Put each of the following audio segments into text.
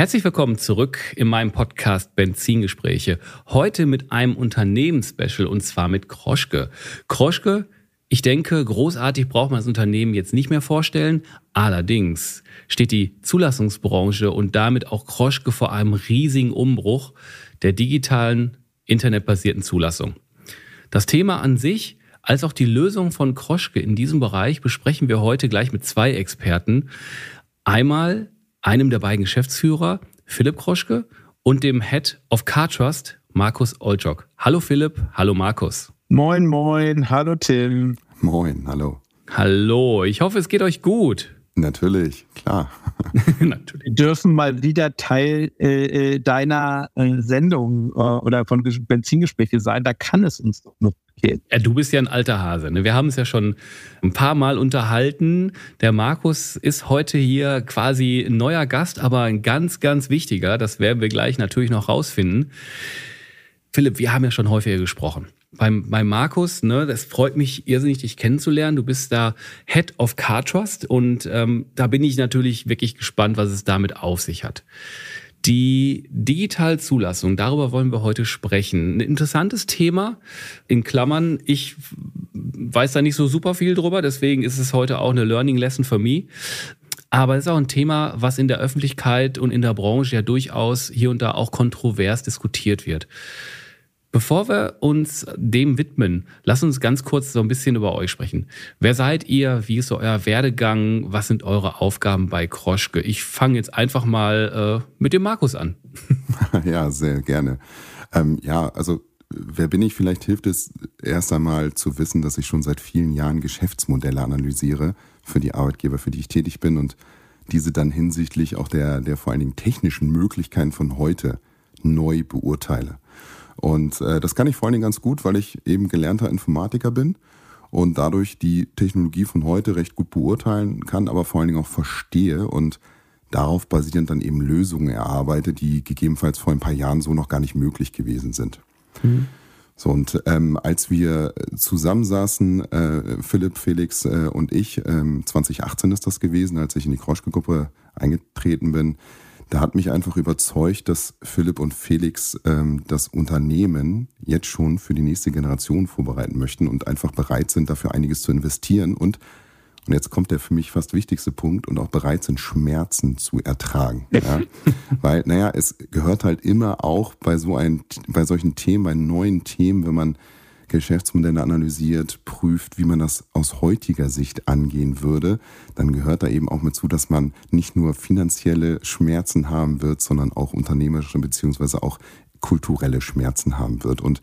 Herzlich willkommen zurück in meinem Podcast Benzingespräche. Heute mit einem Unternehmensspecial und zwar mit Kroschke. Kroschke, ich denke, großartig braucht man das Unternehmen jetzt nicht mehr vorstellen. Allerdings steht die Zulassungsbranche und damit auch Kroschke vor einem riesigen Umbruch der digitalen internetbasierten Zulassung. Das Thema an sich als auch die Lösung von Kroschke in diesem Bereich besprechen wir heute gleich mit zwei Experten. Einmal einem der beiden Geschäftsführer, Philipp Kroschke, und dem Head of Car Trust, Markus Olczok. Hallo Philipp, hallo Markus. Moin, moin, hallo Tim. Moin, hallo. Hallo, ich hoffe, es geht euch gut. Natürlich, klar. Natürlich. Wir dürfen mal wieder Teil äh, äh deiner äh, Sendung äh, oder von Benzingespräche sein. Da kann es uns doch noch gehen. Ja, du bist ja ein alter Hase. Ne? Wir haben es ja schon ein paar Mal unterhalten. Der Markus ist heute hier quasi ein neuer Gast, aber ein ganz, ganz wichtiger. Das werden wir gleich natürlich noch rausfinden. Philipp, wir haben ja schon häufiger gesprochen beim, beim Markus, ne, das freut mich irrsinnig, dich kennenzulernen. Du bist da Head of Car Trust und ähm, da bin ich natürlich wirklich gespannt, was es damit auf sich hat. Die Digitalzulassung, darüber wollen wir heute sprechen. Ein interessantes Thema. In Klammern, ich weiß da nicht so super viel drüber, deswegen ist es heute auch eine Learning Lesson für mich. Aber es ist auch ein Thema, was in der Öffentlichkeit und in der Branche ja durchaus hier und da auch kontrovers diskutiert wird. Bevor wir uns dem widmen, lass uns ganz kurz so ein bisschen über euch sprechen. Wer seid ihr? Wie ist so euer Werdegang? Was sind eure Aufgaben bei Kroschke? Ich fange jetzt einfach mal äh, mit dem Markus an. ja, sehr gerne. Ähm, ja, also wer bin ich? Vielleicht hilft es erst einmal zu wissen, dass ich schon seit vielen Jahren Geschäftsmodelle analysiere für die Arbeitgeber, für die ich tätig bin und diese dann hinsichtlich auch der, der vor allen Dingen technischen Möglichkeiten von heute neu beurteile. Und äh, das kann ich vor allen Dingen ganz gut, weil ich eben gelernter Informatiker bin und dadurch die Technologie von heute recht gut beurteilen kann, aber vor allen Dingen auch verstehe und darauf basierend dann eben Lösungen erarbeite, die gegebenenfalls vor ein paar Jahren so noch gar nicht möglich gewesen sind. Mhm. So, und ähm, als wir zusammensaßen, äh, Philipp, Felix äh, und ich, ähm, 2018 ist das gewesen, als ich in die Kroschke-Gruppe eingetreten bin, da hat mich einfach überzeugt, dass Philipp und Felix ähm, das Unternehmen jetzt schon für die nächste Generation vorbereiten möchten und einfach bereit sind, dafür einiges zu investieren und und jetzt kommt der für mich fast wichtigste Punkt und auch bereit sind, Schmerzen zu ertragen. Ja? Weil, naja, es gehört halt immer auch bei so ein, bei solchen Themen, bei neuen Themen, wenn man Geschäftsmodelle analysiert, prüft, wie man das aus heutiger Sicht angehen würde, dann gehört da eben auch mit zu, dass man nicht nur finanzielle Schmerzen haben wird, sondern auch unternehmerische beziehungsweise auch kulturelle Schmerzen haben wird. Und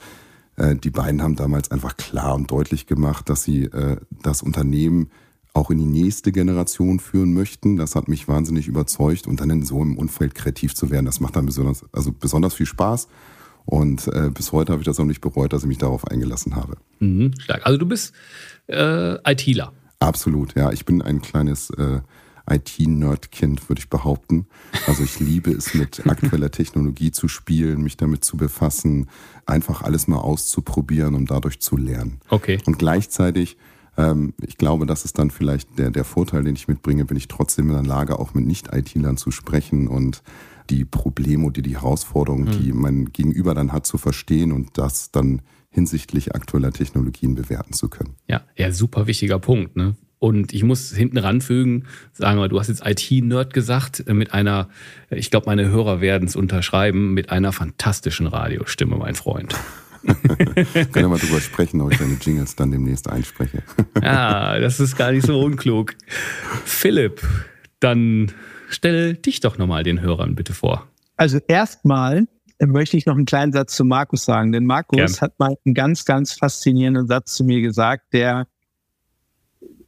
äh, die beiden haben damals einfach klar und deutlich gemacht, dass sie äh, das Unternehmen auch in die nächste Generation führen möchten. Das hat mich wahnsinnig überzeugt und dann in so einem Umfeld kreativ zu werden, das macht dann besonders, also besonders viel Spaß. Und äh, bis heute habe ich das auch nicht bereut, dass ich mich darauf eingelassen habe. Mhm, stark. Also du bist äh, ITler. Absolut, ja. Ich bin ein kleines äh, IT-Nerd-Kind, würde ich behaupten. Also ich liebe es, mit aktueller Technologie zu spielen, mich damit zu befassen, einfach alles mal auszuprobieren, um dadurch zu lernen. Okay. Und gleichzeitig ähm, ich glaube, das ist dann vielleicht der, der Vorteil, den ich mitbringe, bin ich trotzdem in der Lage, auch mit Nicht-IT-Lern zu sprechen und die Probleme oder die Herausforderungen, mhm. die mein Gegenüber dann hat, zu verstehen und das dann hinsichtlich aktueller Technologien bewerten zu können. Ja, ja, super wichtiger Punkt. Ne? Und ich muss hinten ranfügen, sagen wir, du hast jetzt IT-Nerd gesagt, äh, mit einer, ich glaube, meine Hörer werden es unterschreiben, mit einer fantastischen Radiostimme, mein Freund. Können wir mal drüber sprechen, ob ich deine Jingles dann demnächst einspreche. ja, das ist gar nicht so unklug. Philipp, dann stell dich doch nochmal den Hörern bitte vor. Also erstmal möchte ich noch einen kleinen Satz zu Markus sagen, denn Markus Gern. hat mal einen ganz, ganz faszinierenden Satz zu mir gesagt, der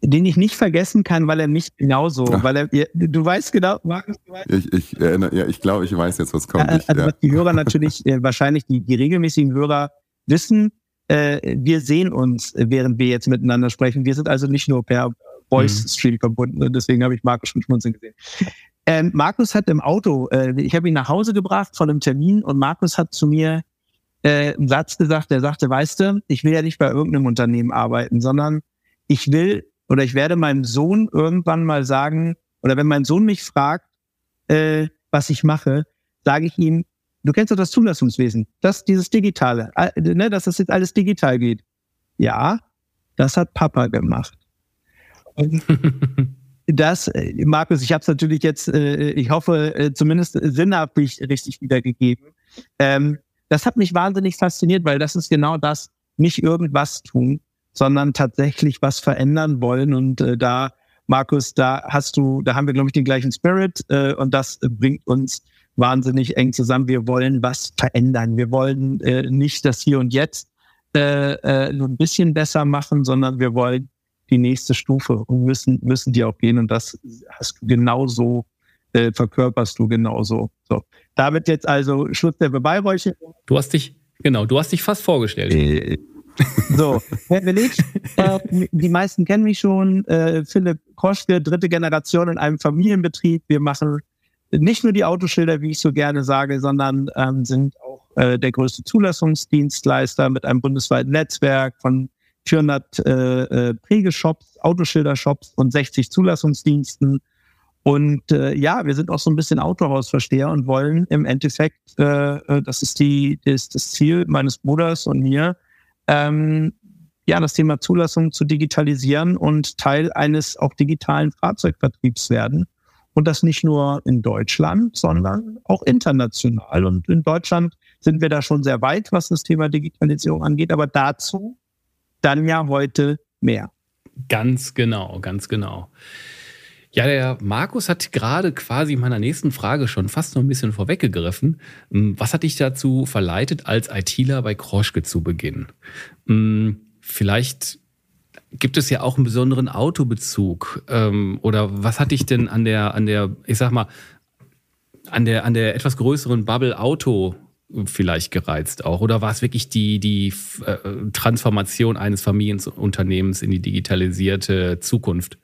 den ich nicht vergessen kann, weil er mich genauso, Ach. weil er, du weißt genau, Markus, du weißt. Ich, ich erinnere, ja, ich glaube, ich weiß jetzt, was kommt. Ich, also, ja. was die Hörer natürlich, äh, wahrscheinlich die, die regelmäßigen Hörer wissen, äh, wir sehen uns, während wir jetzt miteinander sprechen. Wir sind also nicht nur per Voice Stream mhm. verbunden und deswegen habe ich Markus schon schmunzeln gesehen. Ähm, Markus hat im Auto, äh, ich habe ihn nach Hause gebracht von einem Termin und Markus hat zu mir äh, einen Satz gesagt, der sagte, weißt du, ich will ja nicht bei irgendeinem Unternehmen arbeiten, sondern ich will oder ich werde meinem Sohn irgendwann mal sagen, oder wenn mein Sohn mich fragt, äh, was ich mache, sage ich ihm, du kennst doch das Zulassungswesen, das, dieses Digitale, ne, dass das jetzt alles digital geht. Ja, das hat Papa gemacht. Das, äh, Markus, ich habe es natürlich jetzt, äh, ich hoffe, äh, zumindest sinnhaftlich richtig wiedergegeben. Ähm, das hat mich wahnsinnig fasziniert, weil das ist genau das, nicht irgendwas tun, sondern tatsächlich was verändern wollen. Und äh, da, Markus, da hast du, da haben wir, glaube ich, den gleichen Spirit äh, und das bringt uns wahnsinnig eng zusammen. Wir wollen was verändern. Wir wollen äh, nicht das Hier und Jetzt äh, äh, nur ein bisschen besser machen, sondern wir wollen die nächste Stufe und müssen, müssen die auch gehen. Und das hast du genauso, äh, verkörperst du genauso. So. Damit jetzt also Schluss der Beweihräucherung. Du hast dich, genau, du hast dich fast vorgestellt. Äh, so, Herr Velic, äh, die meisten kennen mich schon. Äh, Philipp Koschke, dritte Generation in einem Familienbetrieb. Wir machen nicht nur die Autoschilder, wie ich so gerne sage, sondern ähm, sind auch äh, der größte Zulassungsdienstleister mit einem bundesweiten Netzwerk von 400 äh, äh, Prägeshops, Autoschildershops und 60 Zulassungsdiensten. Und äh, ja, wir sind auch so ein bisschen Autohausversteher und wollen im Endeffekt, äh, äh, das ist die, das, das Ziel meines Bruders und mir, ähm, ja, das Thema Zulassung zu digitalisieren und Teil eines auch digitalen Fahrzeugvertriebs werden. Und das nicht nur in Deutschland, sondern auch international. Und in Deutschland sind wir da schon sehr weit, was das Thema Digitalisierung angeht. Aber dazu dann ja heute mehr. Ganz genau, ganz genau. Ja, der Markus hat gerade quasi meiner nächsten Frage schon fast noch ein bisschen vorweggegriffen. Hm, was hat dich dazu verleitet, als ITler bei Kroschke zu beginnen? Hm, vielleicht gibt es ja auch einen besonderen Autobezug. Ähm, oder was hat dich denn an der, an der, ich sag mal, an der, an der etwas größeren Bubble Auto vielleicht gereizt auch? Oder war es wirklich die, die äh, Transformation eines Familienunternehmens in die digitalisierte Zukunft?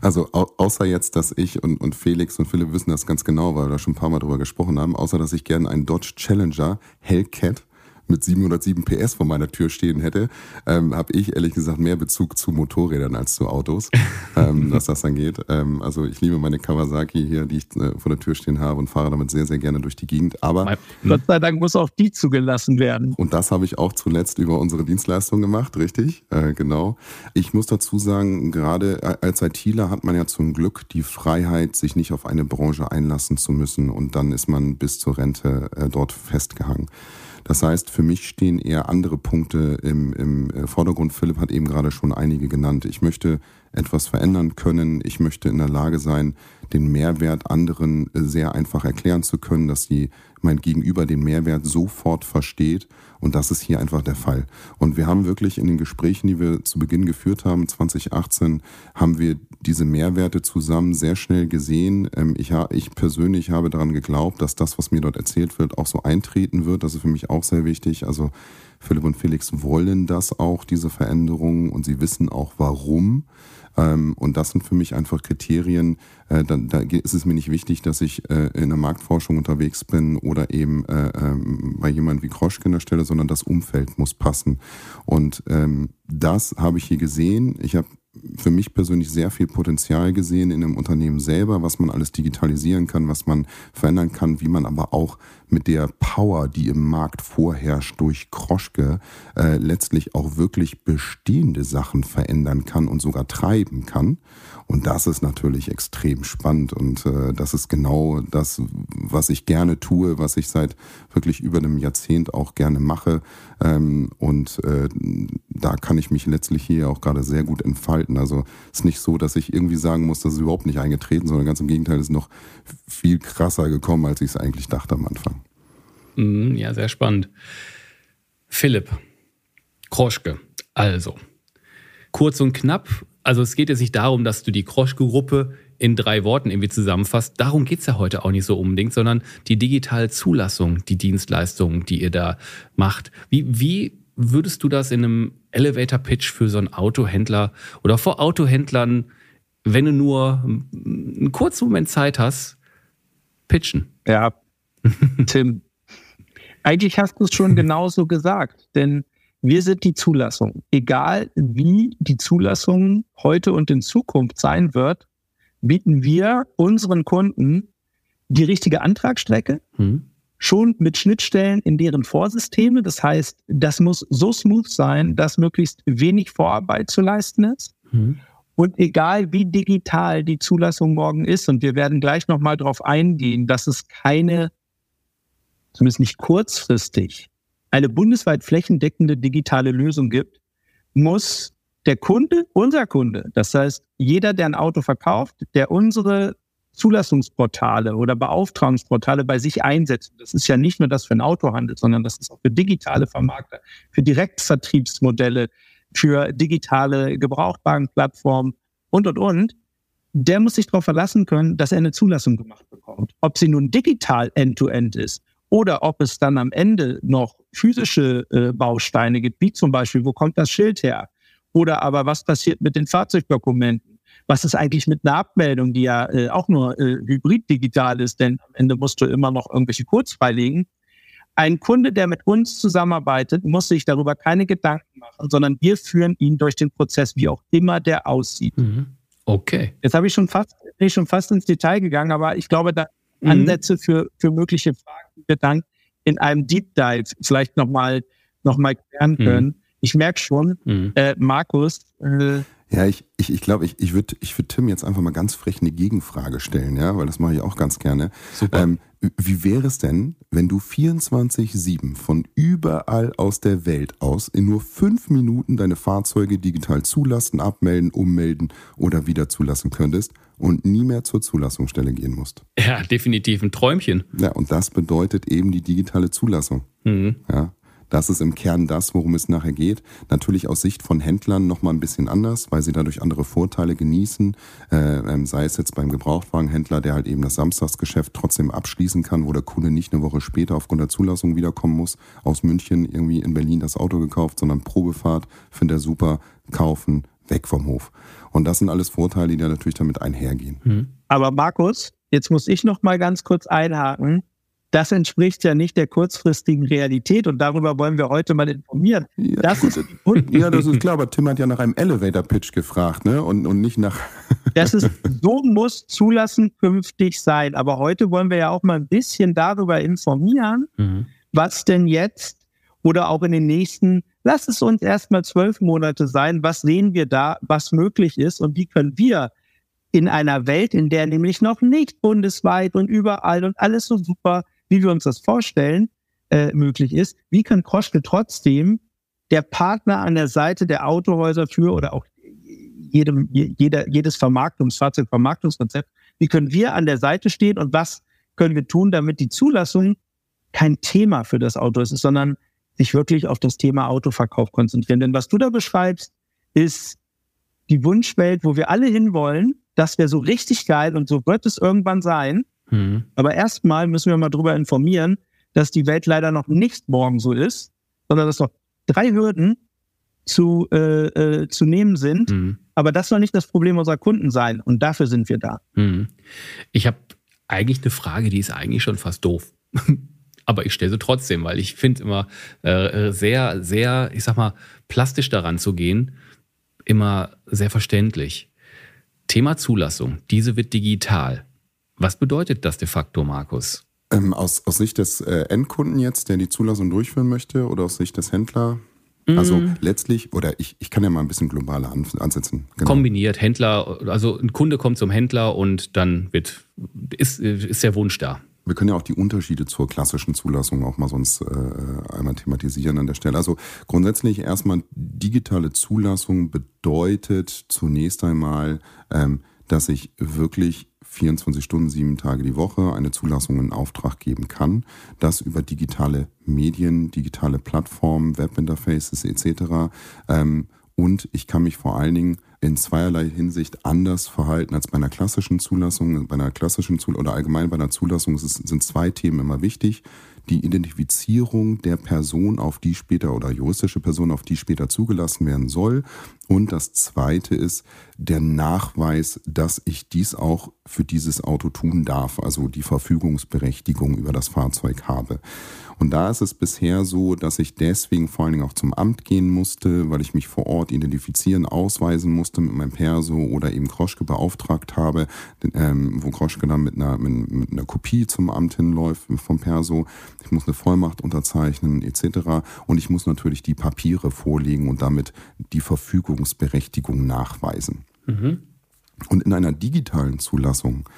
Also au außer jetzt, dass ich und, und Felix und Philipp wissen das ganz genau, weil wir da schon ein paar Mal drüber gesprochen haben, außer dass ich gerne einen Dodge Challenger Hellcat mit 707 PS vor meiner Tür stehen hätte, ähm, habe ich ehrlich gesagt mehr Bezug zu Motorrädern als zu Autos, ähm, was das angeht. Ähm, also ich liebe meine Kawasaki hier, die ich äh, vor der Tür stehen habe und fahre damit sehr, sehr gerne durch die Gegend. Aber Gott sei Dank muss auch die zugelassen werden. Und das habe ich auch zuletzt über unsere Dienstleistung gemacht, richtig? Äh, genau. Ich muss dazu sagen, gerade als ITler hat man ja zum Glück die Freiheit, sich nicht auf eine Branche einlassen zu müssen und dann ist man bis zur Rente äh, dort festgehangen. Das heißt, für mich stehen eher andere Punkte im, im äh, Vordergrund. Philipp hat eben gerade schon einige genannt. Ich möchte etwas verändern können. Ich möchte in der Lage sein, den Mehrwert anderen äh, sehr einfach erklären zu können, dass sie mein Gegenüber den Mehrwert sofort versteht. Und das ist hier einfach der Fall. Und wir haben wirklich in den Gesprächen, die wir zu Beginn geführt haben, 2018, haben wir diese Mehrwerte zusammen sehr schnell gesehen. Ähm, ich, ich persönlich habe daran geglaubt, dass das, was mir dort erzählt wird, auch so eintreten wird. Das ist für mich auch sehr wichtig. Also Philipp und Felix wollen das auch, diese Veränderungen, und sie wissen auch warum. Ähm, und das sind für mich einfach Kriterien. Äh, da, da ist es mir nicht wichtig, dass ich äh, in der Marktforschung unterwegs bin oder eben äh, ähm, bei jemand wie Kroschke an der Stelle, sondern das Umfeld muss passen. Und ähm, das habe ich hier gesehen. Ich habe für mich persönlich sehr viel Potenzial gesehen in dem Unternehmen selber, was man alles digitalisieren kann, was man verändern kann, wie man aber auch mit der Power, die im Markt vorherrscht durch Kroschke, äh, letztlich auch wirklich bestehende Sachen verändern kann und sogar treiben kann. Und das ist natürlich extrem spannend und äh, das ist genau das, was ich gerne tue, was ich seit wirklich über einem Jahrzehnt auch gerne mache. Ähm, und äh, da kann ich mich letztlich hier auch gerade sehr gut entfalten. Also es ist nicht so, dass ich irgendwie sagen muss, das ist überhaupt nicht eingetreten, sondern ganz im Gegenteil, es ist noch viel krasser gekommen, als ich es eigentlich dachte am Anfang. Mhm, ja, sehr spannend. Philipp, Kroschke, also kurz und knapp, also es geht jetzt nicht darum, dass du die Kroschke-Gruppe in drei Worten irgendwie zusammenfasst. Darum geht's ja heute auch nicht so unbedingt, sondern die digitale Zulassung, die Dienstleistungen, die ihr da macht. Wie, wie würdest du das in einem Elevator-Pitch für so einen Autohändler oder vor Autohändlern, wenn du nur einen kurzen Moment Zeit hast, pitchen? Ja, Tim, eigentlich hast du es schon genauso gesagt, denn wir sind die Zulassung. Egal wie die Zulassung heute und in Zukunft sein wird, bieten wir unseren Kunden die richtige Antragsstrecke, hm. schon mit Schnittstellen in deren Vorsysteme. Das heißt, das muss so smooth sein, dass möglichst wenig Vorarbeit zu leisten ist. Hm. Und egal wie digital die Zulassung morgen ist, und wir werden gleich nochmal darauf eingehen, dass es keine, zumindest nicht kurzfristig, eine bundesweit flächendeckende digitale Lösung gibt, muss der Kunde, unser Kunde, das heißt jeder, der ein Auto verkauft, der unsere Zulassungsportale oder Beauftragungsportale bei sich einsetzt. Das ist ja nicht nur das für ein Autohandel, sondern das ist auch für digitale Vermarkter, für Direktvertriebsmodelle, für digitale Gebrauchtwagenplattformen und, und, und. Der muss sich darauf verlassen können, dass er eine Zulassung gemacht bekommt. Ob sie nun digital end-to-end -end ist oder ob es dann am Ende noch physische äh, Bausteine gibt, wie zum Beispiel, wo kommt das Schild her? Oder aber was passiert mit den Fahrzeugdokumenten? Was ist eigentlich mit einer Abmeldung, die ja äh, auch nur äh, hybrid digital ist, denn am Ende musst du immer noch irgendwelche Codes freilegen. Ein Kunde, der mit uns zusammenarbeitet, muss sich darüber keine Gedanken machen, sondern wir führen ihn durch den Prozess, wie auch immer der aussieht. Mhm. Okay. Jetzt habe ich schon fast, bin ich schon fast ins Detail gegangen, aber ich glaube, da mhm. Ansätze für, für mögliche Fragen, die wir dann in einem Deep Dive vielleicht nochmal noch mal klären mhm. können. Mhm. Ich merke schon, mhm. äh, Markus, äh, ja, ich, ich, ich glaube, ich, ich würde ich würd Tim jetzt einfach mal ganz frech eine Gegenfrage stellen, ja, weil das mache ich auch ganz gerne. Super. Ähm, wie wäre es denn, wenn du 24-7 von überall aus der Welt aus in nur fünf Minuten deine Fahrzeuge digital zulassen, abmelden, ummelden oder wieder zulassen könntest und nie mehr zur Zulassungsstelle gehen musst? Ja, definitiv ein Träumchen. Ja, und das bedeutet eben die digitale Zulassung. Mhm. Ja. Das ist im Kern das, worum es nachher geht. Natürlich aus Sicht von Händlern nochmal ein bisschen anders, weil sie dadurch andere Vorteile genießen. Äh, ähm, sei es jetzt beim Gebrauchtwagenhändler, der halt eben das Samstagsgeschäft trotzdem abschließen kann, wo der Kunde nicht eine Woche später aufgrund der Zulassung wiederkommen muss, aus München irgendwie in Berlin das Auto gekauft, sondern Probefahrt, findet er super, kaufen, weg vom Hof. Und das sind alles Vorteile, die da natürlich damit einhergehen. Hm. Aber Markus, jetzt muss ich noch mal ganz kurz einhaken das entspricht ja nicht der kurzfristigen Realität und darüber wollen wir heute mal informieren. Ja, das, ist, ja, das ist klar, aber Tim hat ja nach einem Elevator-Pitch gefragt ne? und, und nicht nach... das ist, so muss Zulassen künftig sein. Aber heute wollen wir ja auch mal ein bisschen darüber informieren, mhm. was denn jetzt oder auch in den nächsten, lass es uns erstmal zwölf Monate sein, was sehen wir da, was möglich ist? Und wie können wir in einer Welt, in der nämlich noch nicht bundesweit und überall und alles so super wie wir uns das vorstellen, äh, möglich ist, wie kann Kroschke trotzdem der Partner an der Seite der Autohäuser für oder auch jedem, jeder, jedes Vermarktungs-, Fahrzeugvermarktungskonzept, wie können wir an der Seite stehen und was können wir tun, damit die Zulassung kein Thema für das Auto ist, sondern sich wirklich auf das Thema Autoverkauf konzentrieren. Denn was du da beschreibst, ist die Wunschwelt, wo wir alle hinwollen. Das wäre so richtig geil und so wird es irgendwann sein. Mhm. Aber erstmal müssen wir mal darüber informieren, dass die Welt leider noch nicht morgen so ist, sondern dass noch drei Hürden zu, äh, äh, zu nehmen sind. Mhm. Aber das soll nicht das Problem unserer Kunden sein. Und dafür sind wir da. Mhm. Ich habe eigentlich eine Frage, die ist eigentlich schon fast doof. Aber ich stelle sie trotzdem, weil ich finde immer äh, sehr, sehr, ich sag mal, plastisch daran zu gehen, immer sehr verständlich. Thema Zulassung, diese wird digital. Was bedeutet das de facto, Markus? Ähm, aus, aus Sicht des äh, Endkunden jetzt, der die Zulassung durchführen möchte, oder aus Sicht des Händler? Mm. Also letztlich, oder ich, ich kann ja mal ein bisschen globaler ansetzen. Genau. Kombiniert, Händler, also ein Kunde kommt zum Händler und dann wird, ist, ist der Wunsch da. Wir können ja auch die Unterschiede zur klassischen Zulassung auch mal sonst äh, einmal thematisieren an der Stelle. Also grundsätzlich erstmal digitale Zulassung bedeutet zunächst einmal, ähm, dass ich wirklich 24 Stunden, sieben Tage die Woche eine Zulassung in Auftrag geben kann. Das über digitale Medien, digitale Plattformen, Webinterfaces etc. Ähm, und ich kann mich vor allen Dingen in zweierlei Hinsicht anders verhalten als bei einer klassischen Zulassung. Bei einer klassischen Zulassung oder allgemein bei einer Zulassung sind zwei Themen immer wichtig die Identifizierung der Person, auf die später oder juristische Person, auf die später zugelassen werden soll Und das Zweite ist der Nachweis, dass ich dies auch für dieses Auto tun darf, also die Verfügungsberechtigung über das Fahrzeug habe. Und da ist es bisher so, dass ich deswegen vor allen Dingen auch zum Amt gehen musste, weil ich mich vor Ort identifizieren, ausweisen musste mit meinem Perso oder eben Kroschke beauftragt habe, ähm, wo Kroschke dann mit einer, mit, mit einer Kopie zum Amt hinläuft vom Perso. Ich muss eine Vollmacht unterzeichnen etc. Und ich muss natürlich die Papiere vorlegen und damit die Verfügungsberechtigung nachweisen. Mhm. Und in einer digitalen Zulassung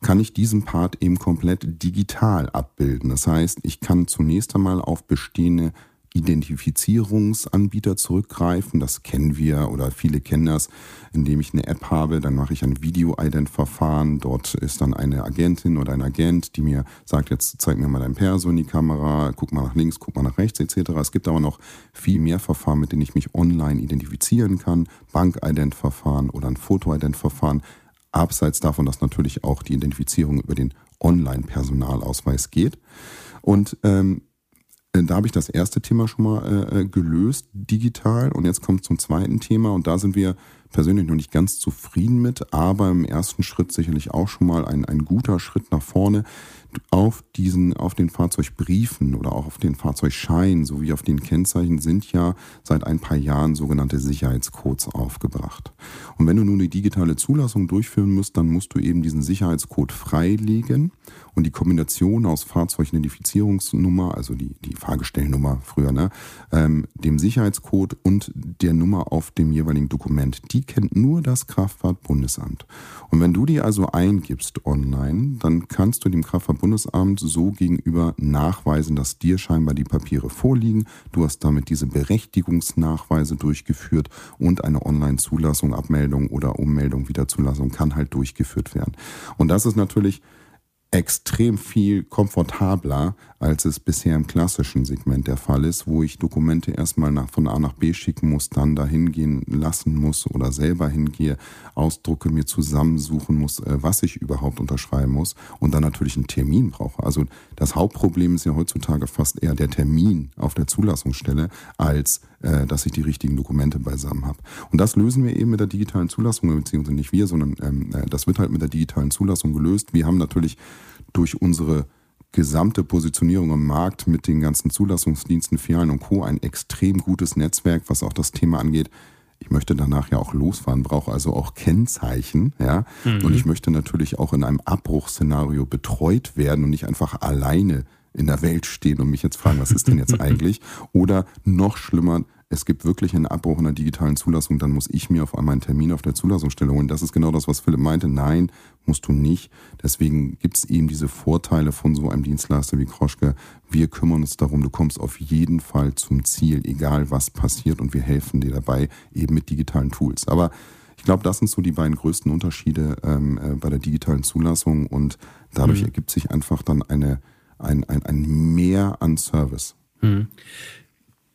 kann ich diesen Part eben komplett digital abbilden. Das heißt, ich kann zunächst einmal auf bestehende Identifizierungsanbieter zurückgreifen. Das kennen wir oder viele kennen das, indem ich eine App habe, dann mache ich ein Video-Ident-Verfahren. Dort ist dann eine Agentin oder ein Agent, die mir sagt, jetzt zeig mir mal dein Perso in die Kamera, guck mal nach links, guck mal nach rechts etc. Es gibt aber noch viel mehr Verfahren, mit denen ich mich online identifizieren kann. Bank-Ident-Verfahren oder ein Foto-Ident-Verfahren. Abseits davon, dass natürlich auch die Identifizierung über den Online-Personalausweis geht. Und ähm, da habe ich das erste Thema schon mal äh, gelöst, digital. Und jetzt kommt zum zweiten Thema. Und da sind wir persönlich noch nicht ganz zufrieden mit, aber im ersten Schritt sicherlich auch schon mal ein, ein guter Schritt nach vorne auf diesen, auf den Fahrzeugbriefen oder auch auf den Fahrzeugschein sowie auf den Kennzeichen sind ja seit ein paar Jahren sogenannte Sicherheitscodes aufgebracht. Und wenn du nun die digitale Zulassung durchführen musst, dann musst du eben diesen Sicherheitscode freilegen und die Kombination aus Fahrzeugidentifizierungsnummer, also die, die Fahrgestellnummer früher, ne, ähm, dem Sicherheitscode und der Nummer auf dem jeweiligen Dokument, die kennt nur das Kraftfahrtbundesamt. Und wenn du die also eingibst online, dann kannst du dem Kraftfahrtbundesamt so gegenüber nachweisen, dass dir scheinbar die Papiere vorliegen. Du hast damit diese Berechtigungsnachweise durchgeführt und eine Online-Zulassung, Abmeldung oder Ummeldung, Wiederzulassung kann halt durchgeführt werden. Und das ist natürlich extrem viel komfortabler, als es bisher im klassischen Segment der Fall ist, wo ich Dokumente erstmal nach, von A nach B schicken muss, dann dahin gehen lassen muss oder selber hingehe, Ausdrucke mir zusammensuchen muss, äh, was ich überhaupt unterschreiben muss und dann natürlich einen Termin brauche. Also das Hauptproblem ist ja heutzutage fast eher der Termin auf der Zulassungsstelle, als äh, dass ich die richtigen Dokumente beisammen habe. Und das lösen wir eben mit der digitalen Zulassung, beziehungsweise nicht wir, sondern ähm, äh, das wird halt mit der digitalen Zulassung gelöst. Wir haben natürlich durch unsere gesamte Positionierung im Markt mit den ganzen Zulassungsdiensten, Filialen und Co. ein extrem gutes Netzwerk, was auch das Thema angeht. Ich möchte danach ja auch losfahren, brauche also auch Kennzeichen, ja. Mhm. Und ich möchte natürlich auch in einem Abbruchsszenario betreut werden und nicht einfach alleine in der Welt stehen und mich jetzt fragen, was ist denn jetzt eigentlich? Oder noch schlimmer, es gibt wirklich einen Abbruch in der digitalen Zulassung, dann muss ich mir auf einmal einen Termin auf der Zulassungsstelle holen. Das ist genau das, was Philipp meinte. Nein, musst du nicht. Deswegen gibt es eben diese Vorteile von so einem Dienstleister wie Kroschke. Wir kümmern uns darum, du kommst auf jeden Fall zum Ziel, egal was passiert und wir helfen dir dabei eben mit digitalen Tools. Aber ich glaube, das sind so die beiden größten Unterschiede ähm, äh, bei der digitalen Zulassung und dadurch mhm. ergibt sich einfach dann eine, ein, ein, ein Mehr an Service. Mhm.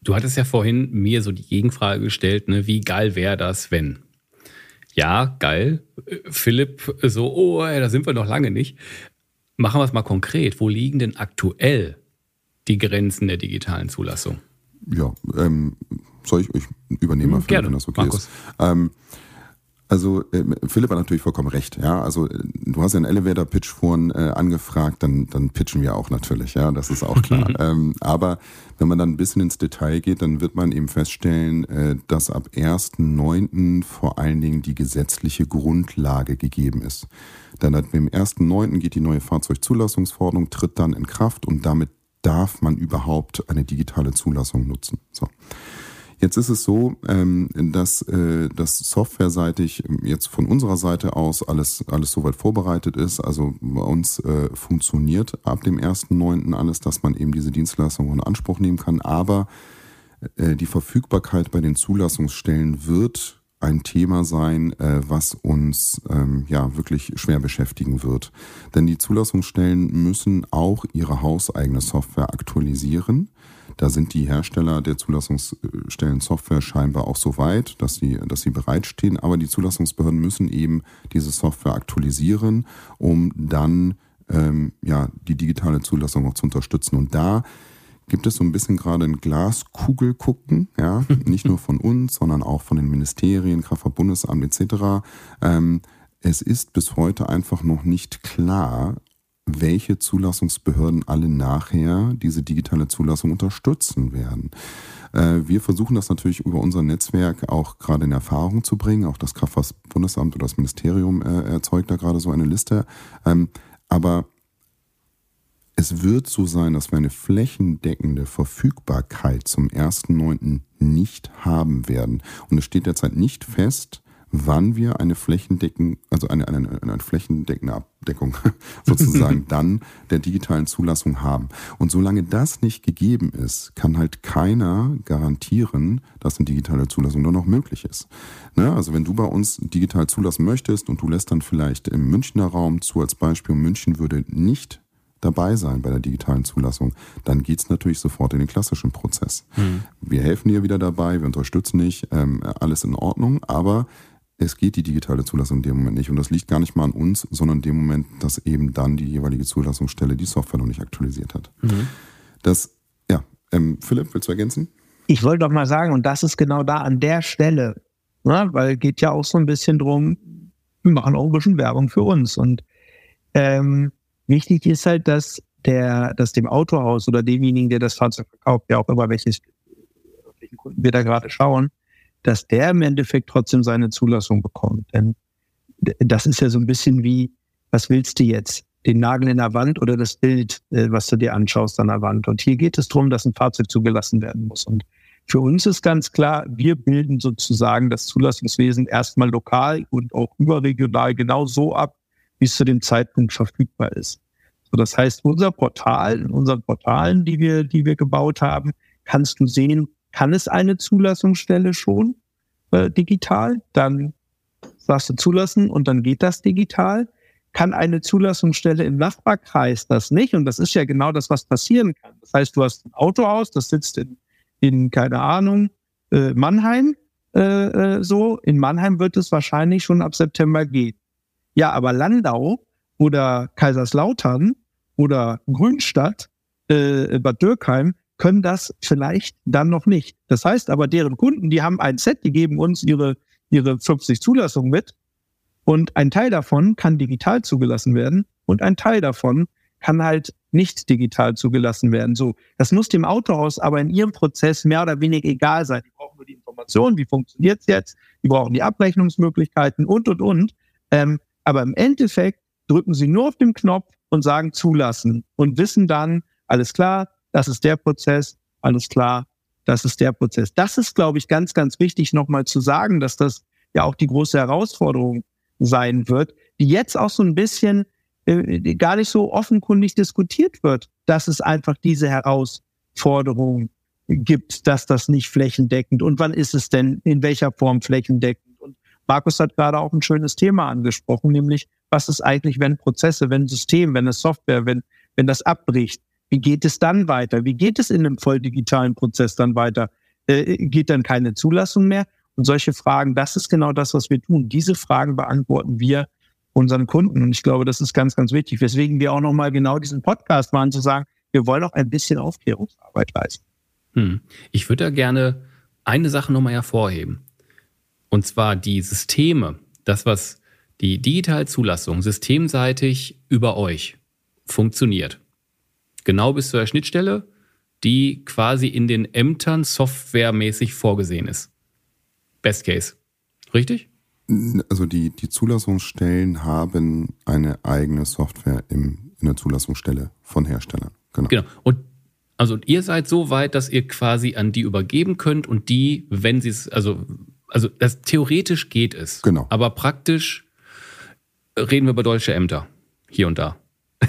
Du hattest ja vorhin mir so die Gegenfrage gestellt, ne, wie geil wäre das, wenn? Ja, geil. Philipp so, oh, da sind wir noch lange nicht. Machen wir es mal konkret. Wo liegen denn aktuell die Grenzen der digitalen Zulassung? Ja, ähm, soll ich euch übernehmen, hm, Philipp, wenn das okay Markus. ist? Ähm, also äh, Philipp hat natürlich vollkommen recht. Ja, also äh, du hast ja einen Elevator-Pitch vorhin äh, angefragt, dann dann pitchen wir auch natürlich. Ja, das ist auch klar. ähm, aber wenn man dann ein bisschen ins Detail geht, dann wird man eben feststellen, äh, dass ab 1.9. vor allen Dingen die gesetzliche Grundlage gegeben ist. Dann hat im 1.9. geht die neue Fahrzeugzulassungsverordnung, tritt dann in Kraft und damit darf man überhaupt eine digitale Zulassung nutzen. So. Jetzt ist es so, ähm, dass äh, das softwareseitig jetzt von unserer Seite aus alles, alles soweit vorbereitet ist. Also bei uns äh, funktioniert ab dem 1.9. alles, dass man eben diese Dienstleistung in Anspruch nehmen kann. Aber äh, die Verfügbarkeit bei den Zulassungsstellen wird ein Thema sein, was uns ähm, ja wirklich schwer beschäftigen wird. Denn die Zulassungsstellen müssen auch ihre hauseigene Software aktualisieren. Da sind die Hersteller der Zulassungsstellen Software scheinbar auch so weit, dass sie, dass sie bereitstehen. Aber die Zulassungsbehörden müssen eben diese Software aktualisieren, um dann ähm, ja, die digitale Zulassung auch zu unterstützen. Und da gibt es so ein bisschen gerade ein Glaskugel gucken, ja, nicht nur von uns, sondern auch von den Ministerien, Kraftfahrtbundesamt etc. Ähm, es ist bis heute einfach noch nicht klar, welche Zulassungsbehörden alle nachher diese digitale Zulassung unterstützen werden. Äh, wir versuchen das natürlich über unser Netzwerk auch gerade in Erfahrung zu bringen. Auch das Kraftfahrtbundesamt oder das Ministerium äh, erzeugt da gerade so eine Liste. Ähm, aber es wird so sein, dass wir eine flächendeckende Verfügbarkeit zum 1.9. nicht haben werden. Und es steht derzeit nicht fest, wann wir eine flächendeckende, also eine, eine, eine flächendeckende Abdeckung sozusagen dann der digitalen Zulassung haben. Und solange das nicht gegeben ist, kann halt keiner garantieren, dass eine digitale Zulassung dann noch möglich ist. Ne? Also wenn du bei uns digital zulassen möchtest und du lässt dann vielleicht im Münchner Raum zu als Beispiel, München würde nicht dabei sein bei der digitalen Zulassung, dann geht's natürlich sofort in den klassischen Prozess. Mhm. Wir helfen dir wieder dabei, wir unterstützen dich, ähm, alles in Ordnung, aber es geht die digitale Zulassung in dem Moment nicht. Und das liegt gar nicht mal an uns, sondern in dem Moment, dass eben dann die jeweilige Zulassungsstelle die Software noch nicht aktualisiert hat. Mhm. Das, ja, ähm, Philipp, willst du ergänzen? Ich wollte doch mal sagen, und das ist genau da an der Stelle, ne, weil geht ja auch so ein bisschen drum, wir machen auch ein bisschen Werbung für uns. Und ähm, Wichtig ist halt, dass der, dass dem Autohaus oder demjenigen, der das Fahrzeug verkauft, ja auch immer welches, welchen Kunden wir da gerade schauen, dass der im Endeffekt trotzdem seine Zulassung bekommt. Denn das ist ja so ein bisschen wie, was willst du jetzt? Den Nagel in der Wand oder das Bild, äh, was du dir anschaust an der Wand? Und hier geht es darum, dass ein Fahrzeug zugelassen werden muss. Und für uns ist ganz klar, wir bilden sozusagen das Zulassungswesen erstmal lokal und auch überregional genau so ab, wie es zu dem Zeitpunkt verfügbar ist. So, das heißt, unser Portal, in unseren Portalen, die wir, die wir gebaut haben, kannst du sehen, kann es eine Zulassungsstelle schon äh, digital? Dann sagst du zulassen und dann geht das digital. Kann eine Zulassungsstelle im Nachbarkreis das nicht? Und das ist ja genau das, was passieren kann. Das heißt, du hast ein Autohaus, das sitzt in, in keine Ahnung, äh, Mannheim. Äh, äh, so, in Mannheim wird es wahrscheinlich schon ab September gehen. Ja, aber Landau oder Kaiserslautern oder Grünstadt, äh, Bad Dürkheim, können das vielleicht dann noch nicht. Das heißt aber, deren Kunden, die haben ein Set, die geben uns ihre, ihre 50 Zulassungen mit und ein Teil davon kann digital zugelassen werden und ein Teil davon kann halt nicht digital zugelassen werden. So, das muss dem Autohaus aber in ihrem Prozess mehr oder weniger egal sein. Die brauchen nur die Informationen, wie funktioniert es jetzt, die brauchen die Abrechnungsmöglichkeiten und, und, und. Ähm, aber im Endeffekt drücken sie nur auf den Knopf und sagen zulassen und wissen dann, alles klar, das ist der Prozess, alles klar, das ist der Prozess. Das ist, glaube ich, ganz, ganz wichtig nochmal zu sagen, dass das ja auch die große Herausforderung sein wird, die jetzt auch so ein bisschen äh, gar nicht so offenkundig diskutiert wird, dass es einfach diese Herausforderung gibt, dass das nicht flächendeckend und wann ist es denn in welcher Form flächendeckend Markus hat gerade auch ein schönes Thema angesprochen, nämlich was ist eigentlich, wenn Prozesse, wenn System, wenn es Software, wenn, wenn das abbricht? Wie geht es dann weiter? Wie geht es in einem voll digitalen Prozess dann weiter? Äh, geht dann keine Zulassung mehr? Und solche Fragen, das ist genau das, was wir tun. Diese Fragen beantworten wir unseren Kunden. Und ich glaube, das ist ganz, ganz wichtig. Weswegen wir auch nochmal genau diesen Podcast machen, zu sagen, wir wollen auch ein bisschen Aufklärungsarbeit leisten. Hm. Ich würde da gerne eine Sache nochmal hervorheben. Und zwar die Systeme, das, was die Digitalzulassung systemseitig über euch funktioniert. Genau bis zur Schnittstelle, die quasi in den Ämtern softwaremäßig vorgesehen ist. Best Case. Richtig? Also die, die Zulassungsstellen haben eine eigene Software im, in der Zulassungsstelle von Herstellern. Genau. genau. Und also ihr seid so weit, dass ihr quasi an die übergeben könnt und die, wenn sie es, also also das, theoretisch geht es. Genau. Aber praktisch reden wir über deutsche Ämter. Hier und da.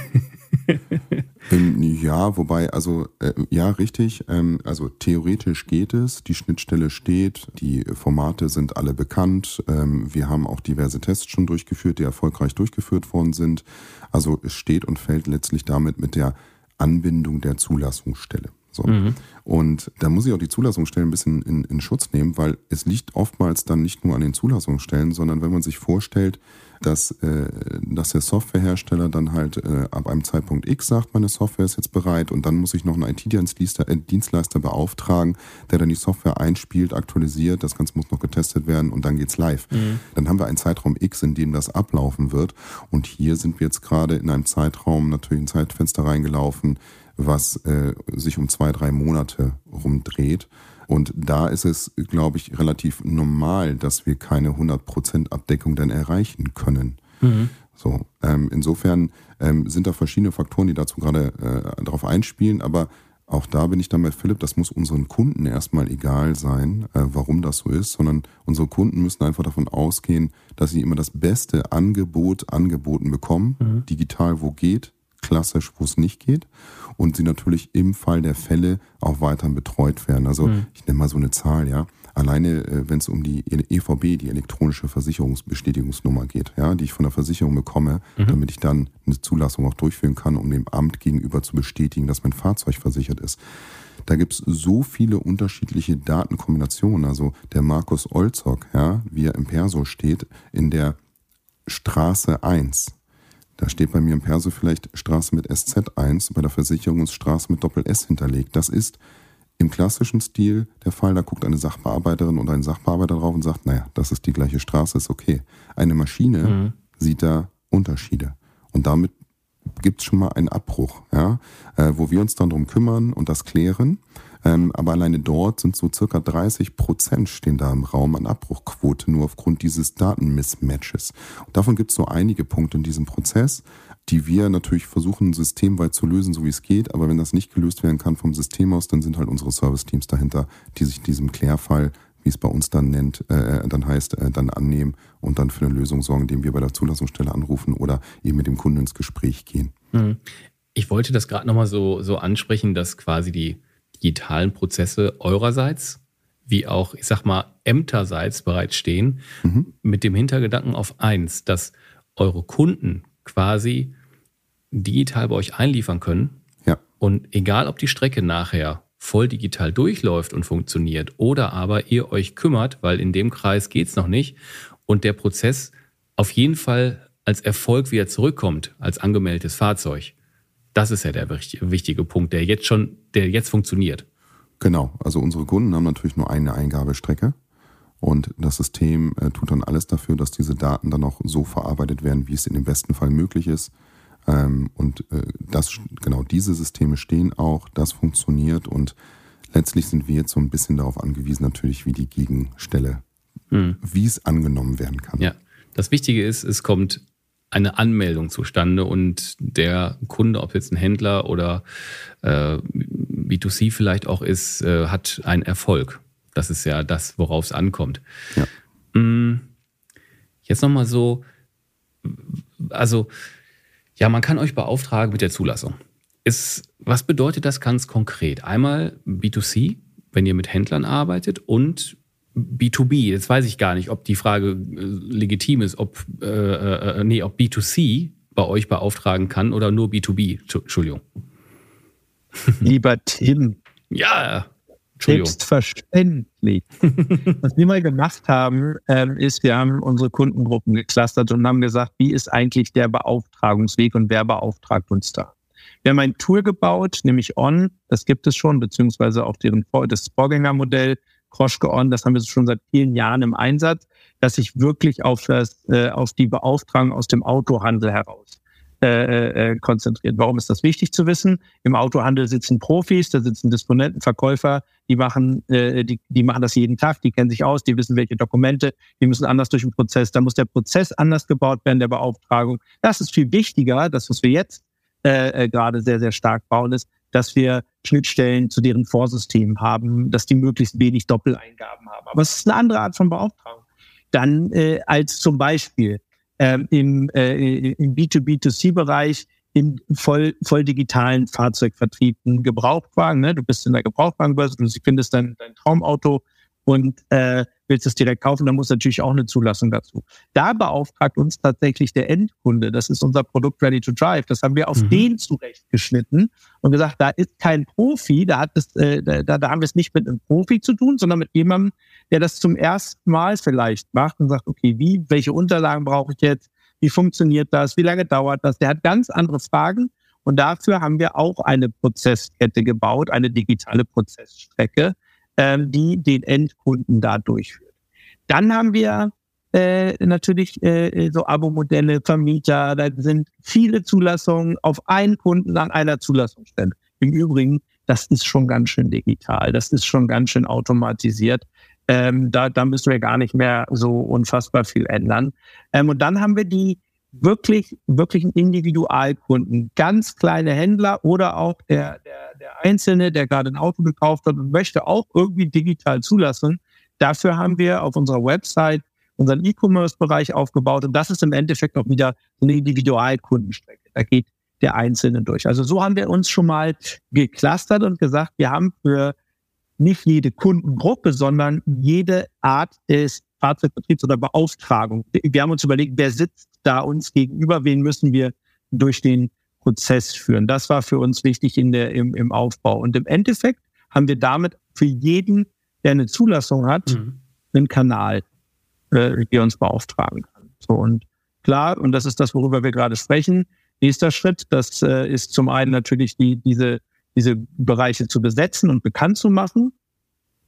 ja, wobei, also äh, ja, richtig. Ähm, also theoretisch geht es, die Schnittstelle steht, die Formate sind alle bekannt. Ähm, wir haben auch diverse Tests schon durchgeführt, die erfolgreich durchgeführt worden sind. Also es steht und fällt letztlich damit mit der Anbindung der Zulassungsstelle. So. Mhm. Und da muss ich auch die Zulassungsstellen ein bisschen in, in Schutz nehmen, weil es liegt oftmals dann nicht nur an den Zulassungsstellen, sondern wenn man sich vorstellt, dass, äh, dass der Softwarehersteller dann halt äh, ab einem Zeitpunkt X sagt, meine Software ist jetzt bereit und dann muss ich noch einen IT-Dienstleister äh, Dienstleister beauftragen, der dann die Software einspielt, aktualisiert, das Ganze muss noch getestet werden und dann geht's live. Mhm. Dann haben wir einen Zeitraum X, in dem das ablaufen wird und hier sind wir jetzt gerade in einem Zeitraum natürlich ein Zeitfenster reingelaufen, was äh, sich um zwei, drei Monate rumdreht. Und da ist es, glaube ich, relativ normal, dass wir keine 100% Abdeckung dann erreichen können. Mhm. So, ähm, insofern ähm, sind da verschiedene Faktoren, die dazu gerade äh, darauf einspielen, aber auch da bin ich dann bei Philipp, das muss unseren Kunden erstmal egal sein, äh, warum das so ist, sondern unsere Kunden müssen einfach davon ausgehen, dass sie immer das beste Angebot angeboten bekommen, mhm. digital wo geht, klassisch wo es nicht geht und sie natürlich im Fall der Fälle auch weiter betreut werden. Also mhm. ich nenne mal so eine Zahl, ja. Alleine, äh, wenn es um die EVB, die elektronische Versicherungsbestätigungsnummer geht, ja, die ich von der Versicherung bekomme, mhm. damit ich dann eine Zulassung auch durchführen kann, um dem Amt gegenüber zu bestätigen, dass mein Fahrzeug versichert ist. Da gibt's so viele unterschiedliche Datenkombinationen. Also der Markus Olzock, ja, wie er im Perso steht, in der Straße 1 da steht bei mir im Perso vielleicht Straße mit SZ1, bei der Versicherung ist Straße mit Doppel-S hinterlegt. Das ist im klassischen Stil der Fall, da guckt eine Sachbearbeiterin und ein Sachbearbeiter drauf und sagt, naja, das ist die gleiche Straße, ist okay. Eine Maschine mhm. sieht da Unterschiede. Und damit gibt es schon mal einen Abbruch, ja, äh, wo wir uns dann drum kümmern und das klären. Ähm, aber alleine dort sind so circa 30 Prozent stehen da im Raum an Abbruchquote, nur aufgrund dieses Datenmismatches. Und davon gibt es so einige Punkte in diesem Prozess, die wir natürlich versuchen, systemweit zu lösen, so wie es geht. Aber wenn das nicht gelöst werden kann vom System aus, dann sind halt unsere Service-Teams dahinter, die sich diesem Klärfall wie es bei uns dann nennt, äh, dann heißt, äh, dann annehmen und dann für eine Lösung sorgen, indem wir bei der Zulassungsstelle anrufen oder eben mit dem Kunden ins Gespräch gehen. Mhm. Ich wollte das gerade nochmal so, so ansprechen, dass quasi die digitalen Prozesse eurerseits wie auch, ich sag mal, ämterseits bereitstehen, mhm. mit dem Hintergedanken auf eins, dass eure Kunden quasi digital bei euch einliefern können. Ja. Und egal, ob die Strecke nachher voll digital durchläuft und funktioniert oder aber ihr euch kümmert, weil in dem Kreis geht's noch nicht und der Prozess auf jeden Fall als Erfolg wieder zurückkommt, als angemeldetes Fahrzeug. Das ist ja der wichtige Punkt, der jetzt schon, der jetzt funktioniert. Genau, also unsere Kunden haben natürlich nur eine Eingabestrecke und das System äh, tut dann alles dafür, dass diese Daten dann auch so verarbeitet werden, wie es in dem besten Fall möglich ist. Ähm, und äh, das, genau diese Systeme stehen auch, das funktioniert und letztlich sind wir jetzt so ein bisschen darauf angewiesen, natürlich wie die Gegenstelle, hm. wie es angenommen werden kann. Ja, das Wichtige ist, es kommt eine Anmeldung zustande und der Kunde, ob jetzt ein Händler oder äh, B2C vielleicht auch ist, äh, hat einen Erfolg. Das ist ja das, worauf es ankommt. Ja. Mm, jetzt nochmal so, also ja, man kann euch beauftragen mit der Zulassung. Ist, was bedeutet das ganz konkret? Einmal B2C, wenn ihr mit Händlern arbeitet und B2B, jetzt weiß ich gar nicht, ob die Frage äh, legitim ist, ob, äh, äh, nee, ob B2C bei euch beauftragen kann oder nur B2B. Entschuldigung. Lieber Tim. Ja, Selbstverständlich. Was wir mal gemacht haben, ähm, ist, wir haben unsere Kundengruppen geklustert und haben gesagt, wie ist eigentlich der Beauftragungsweg und wer beauftragt uns da? Wir haben ein Tool gebaut, nämlich On, das gibt es schon, beziehungsweise auch deren, das Vorgängermodell Kroschke On, das haben wir schon seit vielen Jahren im Einsatz, dass sich wirklich auf, das, äh, auf die Beauftragung aus dem Autohandel heraus äh, äh, konzentriert. Warum ist das wichtig zu wissen? Im Autohandel sitzen Profis, da sitzen Disponenten, Verkäufer, die machen, äh, die, die machen das jeden Tag, die kennen sich aus, die wissen, welche Dokumente, die müssen anders durch den Prozess. Da muss der Prozess anders gebaut werden, der Beauftragung. Das ist viel wichtiger, das, was wir jetzt äh, äh gerade sehr, sehr stark bauen, ist, dass wir Schnittstellen zu deren Vorsystemen haben, dass die möglichst wenig Doppeleingaben haben. Aber es ist eine andere Art von Beauftragung. Dann äh, als zum Beispiel ähm, im, äh, im B2B2C-Bereich im voll, voll digitalen Fahrzeugvertrieb einen Gebrauchtwagen. Ne? Du bist in der Gebrauchtwagenbörse, du findest dein, dein Traumauto und äh, willst es direkt kaufen, dann muss natürlich auch eine Zulassung dazu. Da beauftragt uns tatsächlich der Endkunde, das ist unser Produkt Ready to Drive, das haben wir auf mhm. den zurechtgeschnitten und gesagt, da ist kein Profi, da, hat es, äh, da, da haben wir es nicht mit einem Profi zu tun, sondern mit jemandem, der das zum ersten Mal vielleicht macht und sagt, okay, wie, welche Unterlagen brauche ich jetzt, Wie funktioniert das? Wie lange dauert das? Der hat ganz andere Fragen. Und dafür haben wir auch eine Prozesskette gebaut, eine digitale Prozessstrecke, ähm, die den Endkunden da durchführt. Dann haben wir äh, natürlich äh, so Abo-Modelle, Vermieter, da sind viele Zulassungen auf einen Kunden an einer Zulassungsstelle. Im Übrigen, das ist schon ganz schön digital, das ist schon ganz schön automatisiert. Ähm, da, da müssen wir gar nicht mehr so unfassbar viel ändern. Ähm, und dann haben wir die wirklich, wirklichen Individualkunden, ganz kleine Händler oder auch der, der, der Einzelne, der gerade ein Auto gekauft hat und möchte auch irgendwie digital zulassen. Dafür haben wir auf unserer Website unseren E-Commerce-Bereich aufgebaut und das ist im Endeffekt auch wieder eine Individualkundenstrecke. Da geht der Einzelne durch. Also so haben wir uns schon mal geclustert und gesagt, wir haben für nicht jede Kundengruppe, sondern jede Art des Fahrzeugbetriebs oder Beauftragung. Wir haben uns überlegt, wer sitzt da uns gegenüber, wen müssen wir durch den Prozess führen. Das war für uns wichtig in der, im, im Aufbau. Und im Endeffekt haben wir damit für jeden, der eine Zulassung hat, mhm. einen Kanal, äh, der uns beauftragen kann. So und klar, und das ist das, worüber wir gerade sprechen. Nächster Schritt, das äh, ist zum einen natürlich die, diese diese Bereiche zu besetzen und bekannt zu machen.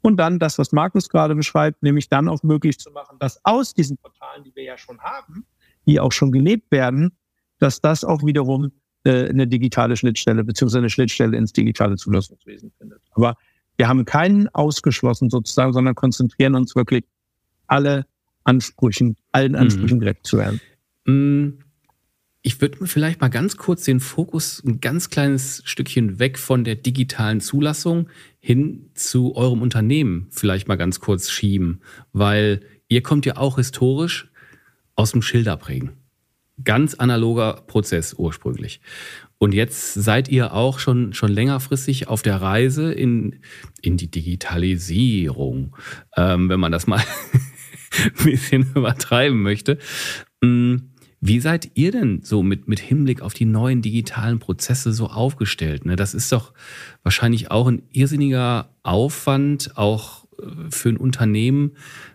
Und dann das, was Markus gerade beschreibt, nämlich dann auch möglich zu machen, dass aus diesen Portalen, die wir ja schon haben, die auch schon gelebt werden, dass das auch wiederum äh, eine digitale Schnittstelle beziehungsweise eine Schnittstelle ins digitale Zulassungswesen findet. Aber wir haben keinen ausgeschlossen sozusagen, sondern konzentrieren uns wirklich alle Ansprüchen, allen mhm. Ansprüchen mhm. gerecht zu werden. Mhm. Ich würde vielleicht mal ganz kurz den Fokus ein ganz kleines Stückchen weg von der digitalen Zulassung hin zu eurem Unternehmen vielleicht mal ganz kurz schieben, weil ihr kommt ja auch historisch aus dem Schilderprägen. Ganz analoger Prozess ursprünglich. Und jetzt seid ihr auch schon, schon längerfristig auf der Reise in, in die Digitalisierung, ähm, wenn man das mal ein bisschen übertreiben möchte. Mm, wie seid ihr denn so mit, mit Hinblick auf die neuen digitalen Prozesse so aufgestellt? Ne? Das ist doch wahrscheinlich auch ein irrsinniger Aufwand, auch für ein Unternehmen,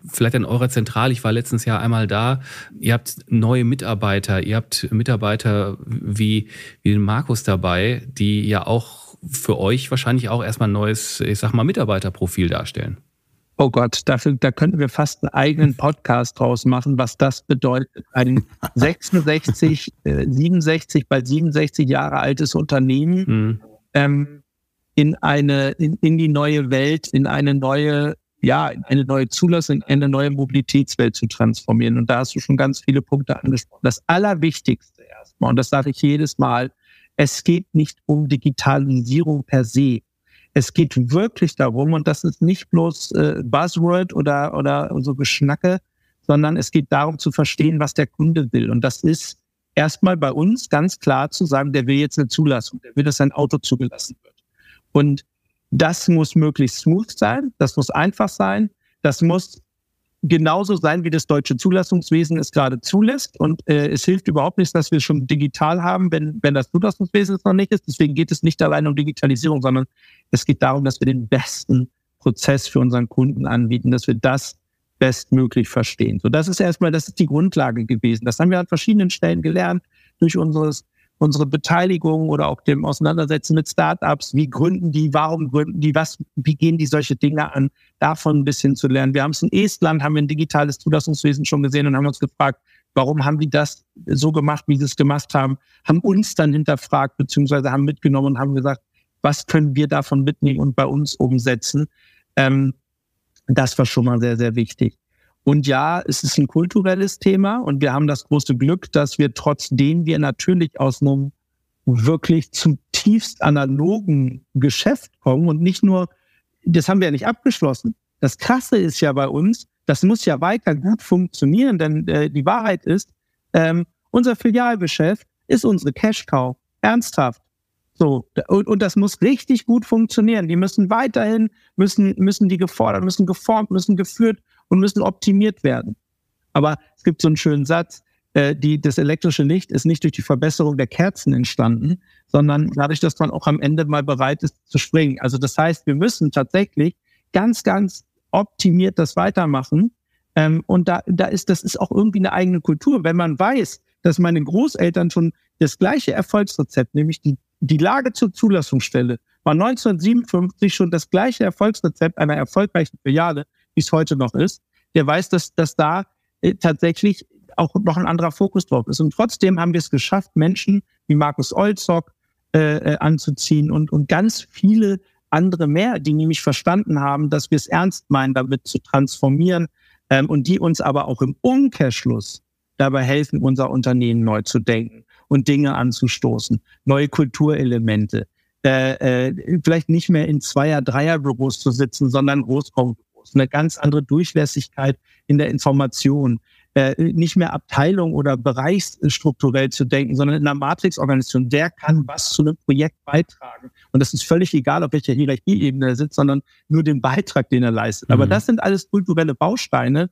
vielleicht an eurer Zentrale. Ich war letztens Jahr einmal da. Ihr habt neue Mitarbeiter, ihr habt Mitarbeiter wie, wie den Markus dabei, die ja auch für euch wahrscheinlich auch erstmal ein neues, ich sag mal, Mitarbeiterprofil darstellen. Oh Gott, dafür, da könnten wir fast einen eigenen Podcast draus machen, was das bedeutet. Ein 66, äh, 67, bald 67 Jahre altes Unternehmen mhm. ähm, in eine, in, in die neue Welt, in eine neue, ja, in eine neue Zulassung, in eine neue Mobilitätswelt zu transformieren. Und da hast du schon ganz viele Punkte angesprochen. Das Allerwichtigste erstmal, und das sage ich jedes Mal, es geht nicht um Digitalisierung per se. Es geht wirklich darum, und das ist nicht bloß äh, Buzzword oder, oder so Geschnacke, sondern es geht darum zu verstehen, was der Kunde will. Und das ist erstmal bei uns ganz klar zu sagen, der will jetzt eine Zulassung, der will, dass sein Auto zugelassen wird. Und das muss möglichst smooth sein, das muss einfach sein, das muss genauso sein, wie das deutsche Zulassungswesen es gerade zulässt. Und äh, es hilft überhaupt nichts, dass wir es schon digital haben, wenn, wenn das Zulassungswesen es noch nicht ist. Deswegen geht es nicht allein um Digitalisierung, sondern es geht darum, dass wir den besten Prozess für unseren Kunden anbieten, dass wir das bestmöglich verstehen. So, das ist erstmal, das ist die Grundlage gewesen. Das haben wir an verschiedenen Stellen gelernt durch unseres unsere Beteiligung oder auch dem Auseinandersetzen mit Startups, wie gründen die, warum gründen die, was, wie gehen die solche Dinge an, davon ein bisschen zu lernen. Wir haben es in Estland, haben wir ein digitales Zulassungswesen schon gesehen und haben uns gefragt, warum haben die das so gemacht, wie sie es gemacht haben, haben uns dann hinterfragt, beziehungsweise haben mitgenommen und haben gesagt, was können wir davon mitnehmen und bei uns umsetzen. Ähm, das war schon mal sehr, sehr wichtig. Und ja, es ist ein kulturelles Thema und wir haben das große Glück, dass wir trotzdem wir natürlich aus einem wirklich zutiefst analogen Geschäft kommen und nicht nur, das haben wir ja nicht abgeschlossen. Das Krasse ist ja bei uns, das muss ja weiter gut funktionieren, denn äh, die Wahrheit ist, ähm, unser Filialgeschäft ist unsere Cash-Cow. Ernsthaft. So, und, und das muss richtig gut funktionieren. Die müssen weiterhin, müssen, müssen die gefordert, müssen geformt, müssen geführt und müssen optimiert werden. Aber es gibt so einen schönen Satz, äh, die, das elektrische Licht ist nicht durch die Verbesserung der Kerzen entstanden, sondern dadurch, dass man auch am Ende mal bereit ist zu springen. Also das heißt, wir müssen tatsächlich ganz, ganz optimiert das weitermachen. Ähm, und da, da ist, das ist auch irgendwie eine eigene Kultur. Wenn man weiß, dass meine Großeltern schon das gleiche Erfolgsrezept, nämlich die, die Lage zur Zulassungsstelle, war 1957 schon das gleiche Erfolgsrezept einer erfolgreichen Filiale, wie es heute noch ist. Der weiß, dass, dass da äh, tatsächlich auch noch ein anderer Fokus drauf ist. Und trotzdem haben wir es geschafft, Menschen wie Markus Olzock äh, äh, anzuziehen und, und ganz viele andere mehr, die nämlich verstanden haben, dass wir es ernst meinen, damit zu transformieren ähm, und die uns aber auch im Umkehrschluss dabei helfen, unser Unternehmen neu zu denken und Dinge anzustoßen, neue Kulturelemente, äh, äh, vielleicht nicht mehr in Zweier-, Dreier-Büros zu sitzen, sondern Großraumbüros, eine ganz andere Durchlässigkeit in der Information, äh, nicht mehr Abteilung oder bereichsstrukturell zu denken, sondern in einer Matrix-Organisation. Der kann was zu einem Projekt beitragen. Und das ist völlig egal, auf welcher Hierarchieebene er sitzt, sondern nur den Beitrag, den er leistet. Mhm. Aber das sind alles kulturelle Bausteine,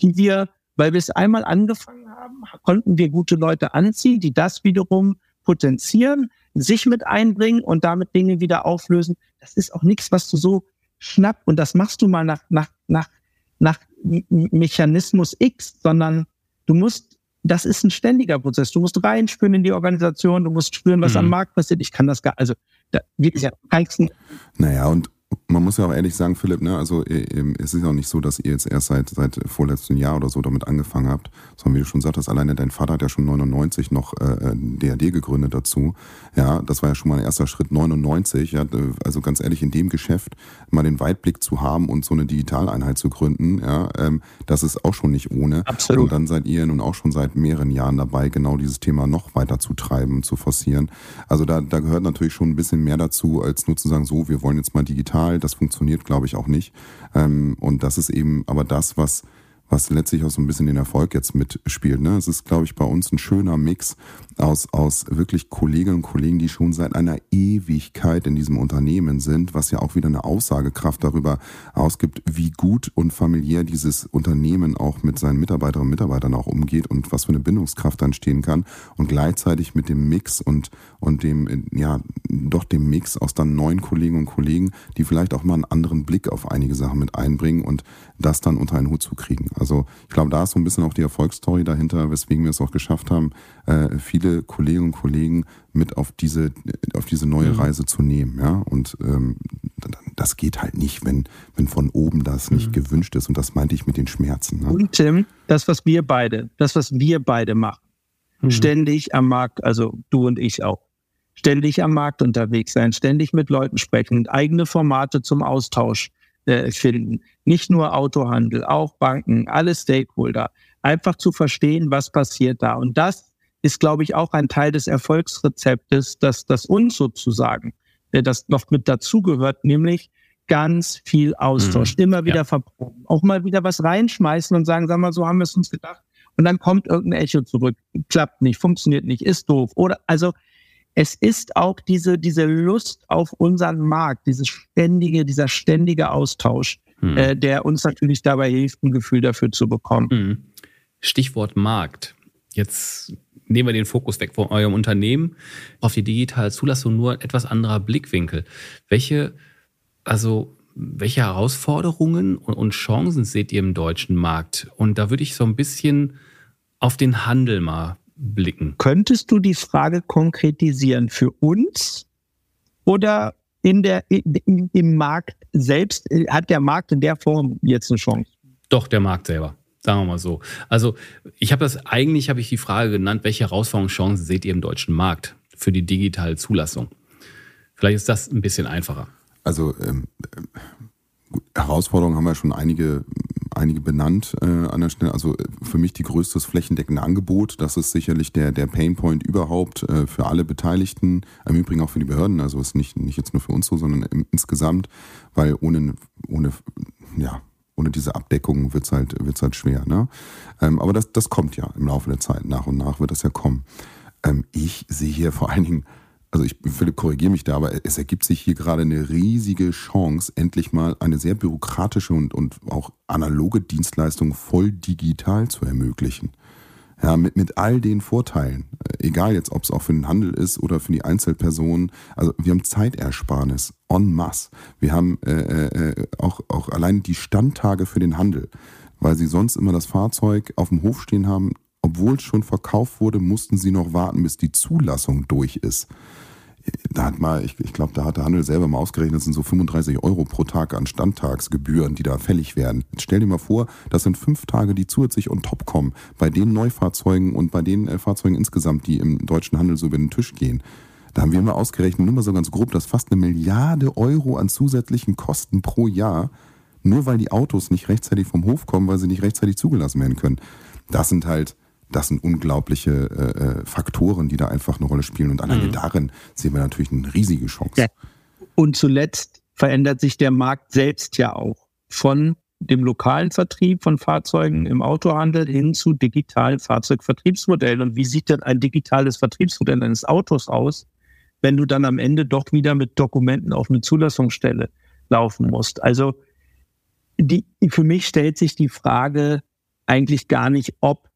die wir, weil wir es einmal angefangen haben, konnten wir gute Leute anziehen, die das wiederum potenzieren, sich mit einbringen und damit Dinge wieder auflösen. Das ist auch nichts, was du so schnapp und das machst du mal nach, nach, nach, nach Mechanismus X, sondern du musst, das ist ein ständiger Prozess. Du musst reinspüren in die Organisation, du musst spüren, was mhm. am Markt passiert. Ich kann das gar, also da, wirklich, ja, Naja, und man muss ja auch ehrlich sagen, Philipp, ne, also es ist auch nicht so, dass ihr jetzt erst seit, seit vorletzten Jahr oder so damit angefangen habt, sondern wie du schon sagtest, alleine dein Vater hat ja schon 99 noch äh, DAD äh, gegründet dazu. Ja, das war ja schon mal ein erster Schritt 99. Ja, also ganz ehrlich, in dem Geschäft mal den Weitblick zu haben und so eine Digitaleinheit zu gründen, ja, ähm, das ist auch schon nicht ohne. Absolut. Und dann seid ihr nun auch schon seit mehreren Jahren dabei, genau dieses Thema noch weiter zu treiben, zu forcieren. Also da, da gehört natürlich schon ein bisschen mehr dazu, als nur zu sagen, so, wir wollen jetzt mal digital das funktioniert, glaube ich, auch nicht. Ähm, und das ist eben aber das, was was letztlich auch so ein bisschen den Erfolg jetzt mitspielt. Ne? Es ist, glaube ich, bei uns ein schöner Mix aus, aus wirklich Kolleginnen und Kollegen, die schon seit einer Ewigkeit in diesem Unternehmen sind, was ja auch wieder eine Aussagekraft darüber ausgibt, wie gut und familiär dieses Unternehmen auch mit seinen Mitarbeiterinnen und Mitarbeitern auch umgeht und was für eine Bindungskraft dann stehen kann. Und gleichzeitig mit dem Mix und, und dem, ja, doch dem Mix aus dann neuen Kollegen und Kollegen, die vielleicht auch mal einen anderen Blick auf einige Sachen mit einbringen und das dann unter einen Hut zu kriegen. Also ich glaube, da ist so ein bisschen auch die Erfolgsstory dahinter, weswegen wir es auch geschafft haben, äh, viele Kolleginnen und Kollegen mit auf diese, auf diese neue mhm. Reise zu nehmen. Ja? Und ähm, das geht halt nicht, wenn, wenn von oben das nicht mhm. gewünscht ist. Und das meinte ich mit den Schmerzen. Ne? Und Tim, das, was wir beide, das, was wir beide machen, mhm. ständig am Markt, also du und ich auch, ständig am Markt unterwegs sein, ständig mit Leuten sprechen, eigene Formate zum Austausch äh, finden. Nicht nur Autohandel, auch Banken, alle Stakeholder. Einfach zu verstehen, was passiert da. Und das ist, glaube ich, auch ein Teil des Erfolgsrezeptes, dass das uns sozusagen, äh, das noch mit dazugehört, nämlich ganz viel Austausch, mhm. immer wieder ja. verproben, auch mal wieder was reinschmeißen und sagen, sag mal, so haben wir es uns gedacht. Und dann kommt irgendein Echo zurück, klappt nicht, funktioniert nicht, ist doof. Oder also es ist auch diese, diese Lust auf unseren Markt, dieses ständige, dieser ständige Austausch, hm. äh, der uns natürlich dabei hilft, ein Gefühl dafür zu bekommen. Hm. Stichwort Markt. Jetzt nehmen wir den Fokus weg von eurem Unternehmen auf die digitale Zulassung, nur ein etwas anderer Blickwinkel. Welche, also, welche Herausforderungen und Chancen seht ihr im deutschen Markt? Und da würde ich so ein bisschen auf den Handel mal blicken. Könntest du die Frage konkretisieren für uns oder in der, in, im Markt selbst? Hat der Markt in der Form jetzt eine Chance? Doch, der Markt selber. Sagen wir mal so. Also ich habe das eigentlich habe ich die Frage genannt, welche Herausforderungschancen seht ihr im deutschen Markt für die digitale Zulassung? Vielleicht ist das ein bisschen einfacher. Also ähm, Herausforderungen haben wir schon einige, einige benannt äh, an der Stelle. Also für mich die größte ist flächendeckende Angebot. Das ist sicherlich der, der Painpoint überhaupt äh, für alle Beteiligten, im Übrigen auch für die Behörden. Also ist nicht, nicht jetzt nur für uns so, sondern im, insgesamt, weil ohne, ohne, ja, ohne diese Abdeckung wird's halt, wird's halt schwer. Ne? Ähm, aber das, das kommt ja im Laufe der Zeit. Nach und nach wird das ja kommen. Ähm, ich sehe hier vor allen Dingen also ich, Philipp, korrigiere mich da, aber es ergibt sich hier gerade eine riesige Chance, endlich mal eine sehr bürokratische und, und auch analoge Dienstleistung voll digital zu ermöglichen. Ja, mit, mit all den Vorteilen. Äh, egal jetzt, ob es auch für den Handel ist oder für die Einzelpersonen. Also wir haben Zeitersparnis en masse. Wir haben äh, äh, auch, auch allein die Standtage für den Handel, weil sie sonst immer das Fahrzeug auf dem Hof stehen haben, obwohl es schon verkauft wurde, mussten sie noch warten, bis die Zulassung durch ist. Da hat mal, ich, ich glaube, da hat der Handel selber mal ausgerechnet, das sind so 35 Euro pro Tag an Standtagsgebühren, die da fällig werden. Jetzt stell dir mal vor, das sind fünf Tage, die zusätzlich on top kommen, bei den Neufahrzeugen und bei den äh, Fahrzeugen insgesamt, die im deutschen Handel so über den Tisch gehen. Da haben wir mal ausgerechnet, nur mal so ganz grob, dass fast eine Milliarde Euro an zusätzlichen Kosten pro Jahr, nur weil die Autos nicht rechtzeitig vom Hof kommen, weil sie nicht rechtzeitig zugelassen werden können. Das sind halt das sind unglaubliche äh, äh, Faktoren, die da einfach eine Rolle spielen. Und alleine mhm. darin sehen wir natürlich eine riesige Chance. Ja. Und zuletzt verändert sich der Markt selbst ja auch von dem lokalen Vertrieb von Fahrzeugen im Autohandel hin zu digitalen Fahrzeugvertriebsmodellen. Und wie sieht denn ein digitales Vertriebsmodell eines Autos aus, wenn du dann am Ende doch wieder mit Dokumenten auf eine Zulassungsstelle laufen musst? Also die, für mich stellt sich die Frage eigentlich gar nicht, ob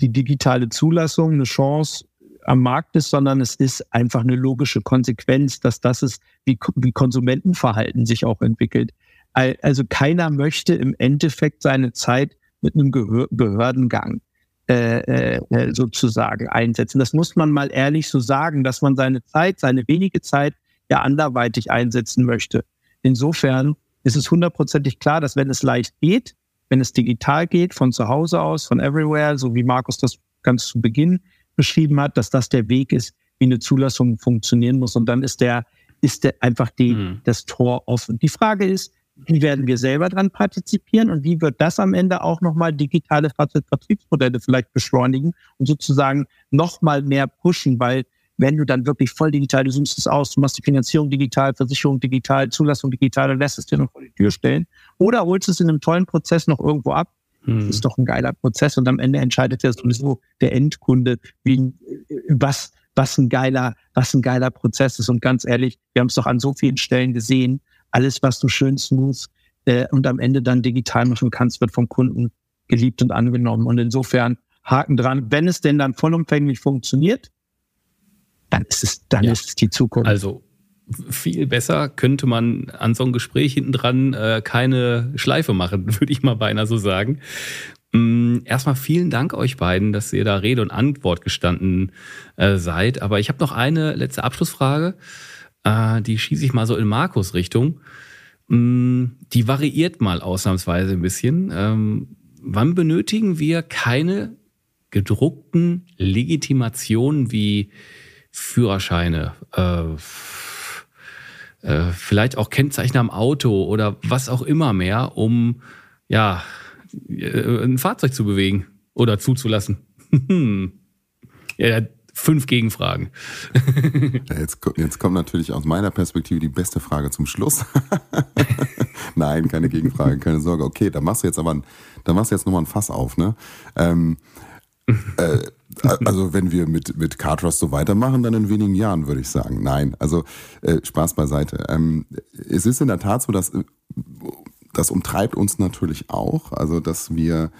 die digitale Zulassung eine Chance am Markt ist, sondern es ist einfach eine logische Konsequenz, dass das ist, wie, wie Konsumentenverhalten sich auch entwickelt. Also keiner möchte im Endeffekt seine Zeit mit einem Behördengang äh, äh, sozusagen einsetzen. Das muss man mal ehrlich so sagen, dass man seine Zeit, seine wenige Zeit ja anderweitig einsetzen möchte. Insofern ist es hundertprozentig klar, dass wenn es leicht geht, wenn es digital geht, von zu Hause aus, von everywhere, so wie Markus das ganz zu Beginn beschrieben hat, dass das der Weg ist, wie eine Zulassung funktionieren muss. Und dann ist der, ist der einfach die, mhm. das Tor offen. Die Frage ist, wie werden wir selber dran partizipieren und wie wird das am Ende auch nochmal digitale Fahrzeugvertriebsmodelle vielleicht beschleunigen und sozusagen nochmal mehr pushen, weil wenn du dann wirklich voll digital, du zoomst es aus, du machst die Finanzierung digital, Versicherung digital, Zulassung digital und lässt es dir noch vor die Tür stellen. Oder holst es in einem tollen Prozess noch irgendwo ab. Das hm. ist doch ein geiler Prozess und am Ende entscheidet ja sowieso der Endkunde, wie, was, was ein geiler, was ein geiler Prozess ist. Und ganz ehrlich, wir haben es doch an so vielen Stellen gesehen. Alles, was du schön smooth äh, und am Ende dann digital machen kannst, wird vom Kunden geliebt und angenommen. Und insofern Haken dran. Wenn es denn dann vollumfänglich funktioniert, dann ist es, dann ja. ist es die Zukunft. Also viel besser könnte man an so einem Gespräch hinten dran äh, keine Schleife machen, würde ich mal beinahe so sagen. Mm, erstmal vielen Dank euch beiden, dass ihr da Rede und Antwort gestanden äh, seid. Aber ich habe noch eine letzte Abschlussfrage. Äh, die schieße ich mal so in Markus Richtung. Mm, die variiert mal ausnahmsweise ein bisschen. Ähm, wann benötigen wir keine gedruckten Legitimationen wie Führerscheine, äh, äh, vielleicht auch Kennzeichen am Auto oder was auch immer mehr, um ja äh, ein Fahrzeug zu bewegen oder zuzulassen. ja, fünf Gegenfragen. jetzt, jetzt kommt natürlich aus meiner Perspektive die beste Frage zum Schluss. Nein, keine Gegenfrage, keine Sorge. Okay, da machst du jetzt aber, da machst du jetzt nochmal ein Fass auf, ne? Ähm, äh, also wenn wir mit, mit Cartrust so weitermachen, dann in wenigen Jahren, würde ich sagen. Nein, also äh, Spaß beiseite. Ähm, es ist in der Tat so, dass äh, das umtreibt uns natürlich auch, also dass wir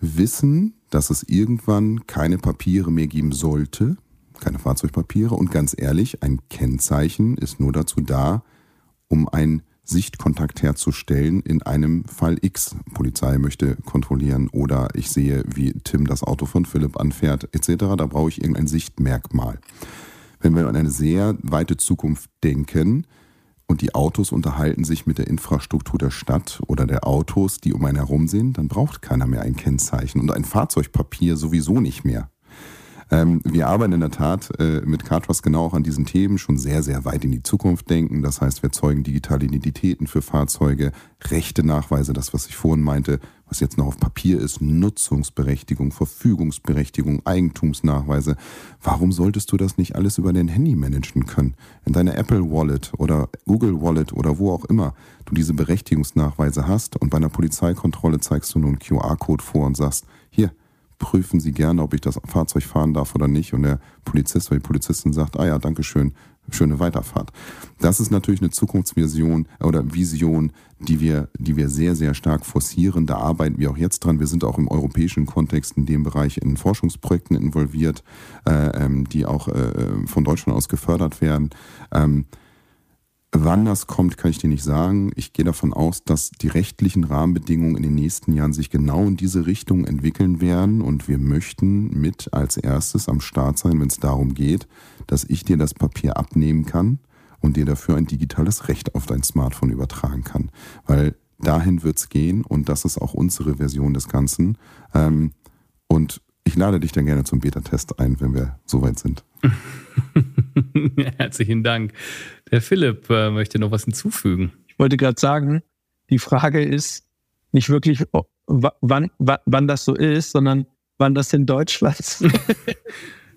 wissen, dass es irgendwann keine Papiere mehr geben sollte, keine Fahrzeugpapiere. Und ganz ehrlich, ein Kennzeichen ist nur dazu da, um ein Sichtkontakt herzustellen in einem Fall X. Polizei möchte kontrollieren oder ich sehe, wie Tim das Auto von Philipp anfährt etc. Da brauche ich irgendein Sichtmerkmal. Wenn wir an eine sehr weite Zukunft denken und die Autos unterhalten sich mit der Infrastruktur der Stadt oder der Autos, die um einen herum sind, dann braucht keiner mehr ein Kennzeichen und ein Fahrzeugpapier sowieso nicht mehr. Ähm, wir arbeiten in der Tat äh, mit Cartros genau auch an diesen Themen schon sehr, sehr weit in die Zukunft denken. Das heißt, wir zeugen digitale Identitäten für Fahrzeuge, rechte Nachweise, das, was ich vorhin meinte, was jetzt noch auf Papier ist, Nutzungsberechtigung, Verfügungsberechtigung, Eigentumsnachweise. Warum solltest du das nicht alles über dein Handy managen können? In deiner Apple Wallet oder Google Wallet oder wo auch immer du diese Berechtigungsnachweise hast und bei einer Polizeikontrolle zeigst du einen QR-Code vor und sagst, prüfen Sie gerne, ob ich das Fahrzeug fahren darf oder nicht. Und der Polizist oder die Polizistin sagt, ah ja, danke schön, schöne Weiterfahrt. Das ist natürlich eine Zukunftsvision oder Vision, die wir, die wir sehr, sehr stark forcieren. Da arbeiten wir auch jetzt dran. Wir sind auch im europäischen Kontext in dem Bereich in Forschungsprojekten involviert, äh, ähm, die auch äh, von Deutschland aus gefördert werden. Ähm, Wann das kommt, kann ich dir nicht sagen. Ich gehe davon aus, dass die rechtlichen Rahmenbedingungen in den nächsten Jahren sich genau in diese Richtung entwickeln werden und wir möchten mit als erstes am Start sein, wenn es darum geht, dass ich dir das Papier abnehmen kann und dir dafür ein digitales Recht auf dein Smartphone übertragen kann. Weil dahin wird es gehen und das ist auch unsere Version des Ganzen. Ähm, und ich lade dich dann gerne zum Beta-Test ein, wenn wir soweit sind. Herzlichen Dank. Der Philipp äh, möchte noch was hinzufügen. Ich wollte gerade sagen, die Frage ist nicht wirklich, oh, wann, wann, wann das so ist, sondern wann das in Deutschland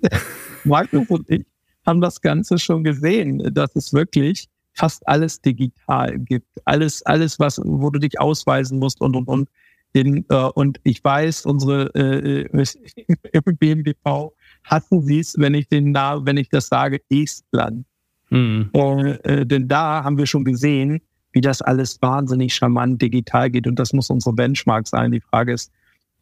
Markus und ich haben das Ganze schon gesehen, dass es wirklich fast alles digital gibt. Alles, alles, was, wo du dich ausweisen musst und und und. In, äh, und ich weiß, unsere äh, im BMWV hatten sie es, wenn ich den wenn ich das sage, Estland. Mhm. Äh, äh, denn da haben wir schon gesehen, wie das alles wahnsinnig charmant digital geht. Und das muss unsere Benchmark sein. Die Frage ist,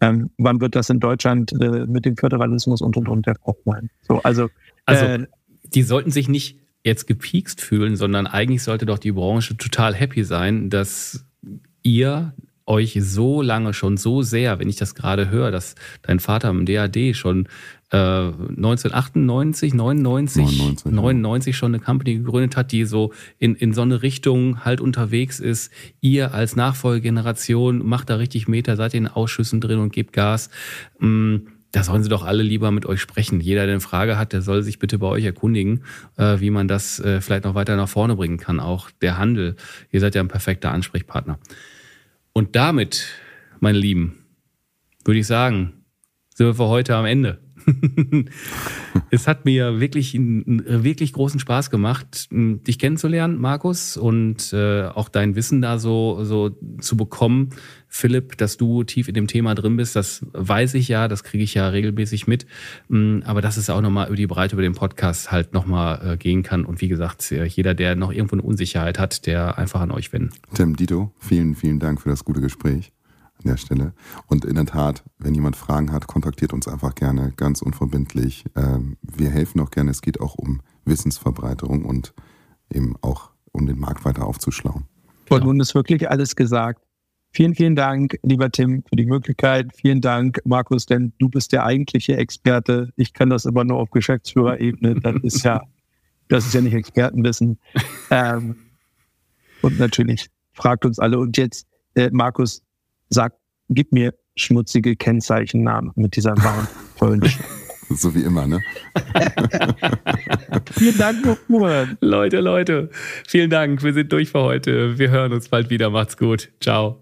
ähm, wann wird das in Deutschland äh, mit dem Föderalismus und und und der sein? So, also, also äh, die sollten sich nicht jetzt gepiekst fühlen, sondern eigentlich sollte doch die Branche total happy sein, dass ihr euch so lange schon so sehr, wenn ich das gerade höre, dass dein Vater im DAD schon äh, 1998, 99, 99, 99 schon eine Company gegründet hat, die so in, in so eine Richtung halt unterwegs ist. Ihr als Nachfolgegeneration macht da richtig Meter, seid in Ausschüssen drin und gebt Gas. Mm, da sollen sie doch alle lieber mit euch sprechen. Jeder, der eine Frage hat, der soll sich bitte bei euch erkundigen, äh, wie man das äh, vielleicht noch weiter nach vorne bringen kann. Auch der Handel. Ihr seid ja ein perfekter Ansprechpartner. Und damit, meine Lieben, würde ich sagen, sind wir für heute am Ende. es hat mir wirklich einen wirklich großen Spaß gemacht, dich kennenzulernen, Markus, und äh, auch dein Wissen da so, so zu bekommen. Philipp, dass du tief in dem Thema drin bist, das weiß ich ja, das kriege ich ja regelmäßig mit. Aber dass es auch nochmal über die Breite über den Podcast halt nochmal äh, gehen kann. Und wie gesagt, jeder, der noch irgendwo eine Unsicherheit hat, der einfach an euch wenden. Tim, Dito, vielen, vielen Dank für das gute Gespräch an der Stelle. Und in der Tat, wenn jemand Fragen hat, kontaktiert uns einfach gerne, ganz unverbindlich. Ähm, wir helfen auch gerne. Es geht auch um Wissensverbreiterung und eben auch um den Markt weiter aufzuschlauen. Und nun ist wirklich alles gesagt. Vielen, vielen Dank, lieber Tim, für die Möglichkeit. Vielen Dank, Markus, denn du bist der eigentliche Experte. Ich kann das immer nur auf Geschäftsführerebene. Das ist ja, das ist ja nicht Expertenwissen. Ähm, und natürlich fragt uns alle. Und jetzt, äh, Markus, sag, gib mir schmutzige Kennzeichennamen mit dieser warmen polnischen. So wie immer, ne? vielen Dank, Mohamed. Leute, Leute, vielen Dank. Wir sind durch für heute. Wir hören uns bald wieder. Macht's gut. Ciao.